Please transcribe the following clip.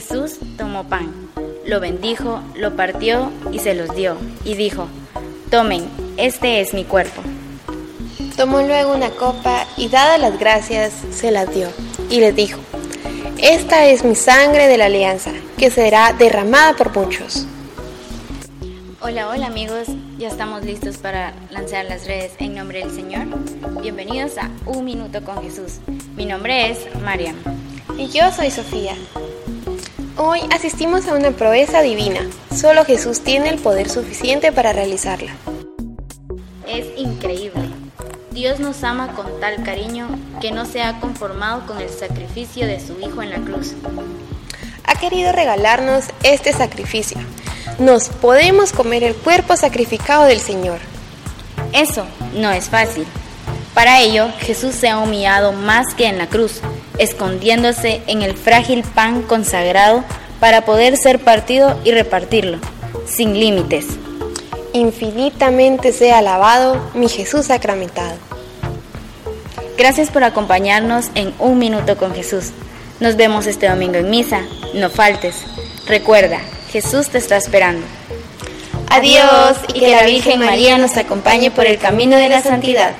Jesús tomó pan, lo bendijo, lo partió y se los dio, y dijo, tomen, este es mi cuerpo. Tomó luego una copa y dadas las gracias, se las dio, y les dijo, esta es mi sangre de la alianza, que será derramada por muchos. Hola, hola amigos, ya estamos listos para lanzar las redes en nombre del Señor. Bienvenidos a Un Minuto con Jesús. Mi nombre es Mariam. Y yo soy Sofía. Hoy asistimos a una proeza divina. Solo Jesús tiene el poder suficiente para realizarla. Es increíble. Dios nos ama con tal cariño que no se ha conformado con el sacrificio de su Hijo en la cruz. Ha querido regalarnos este sacrificio. Nos podemos comer el cuerpo sacrificado del Señor. Eso no es fácil. Para ello, Jesús se ha humillado más que en la cruz, escondiéndose en el frágil pan consagrado para poder ser partido y repartirlo, sin límites. Infinitamente sea alabado mi Jesús sacramentado. Gracias por acompañarnos en Un Minuto con Jesús. Nos vemos este domingo en misa. No faltes. Recuerda, Jesús te está esperando. Adiós y que la Virgen María nos acompañe por el camino de la santidad.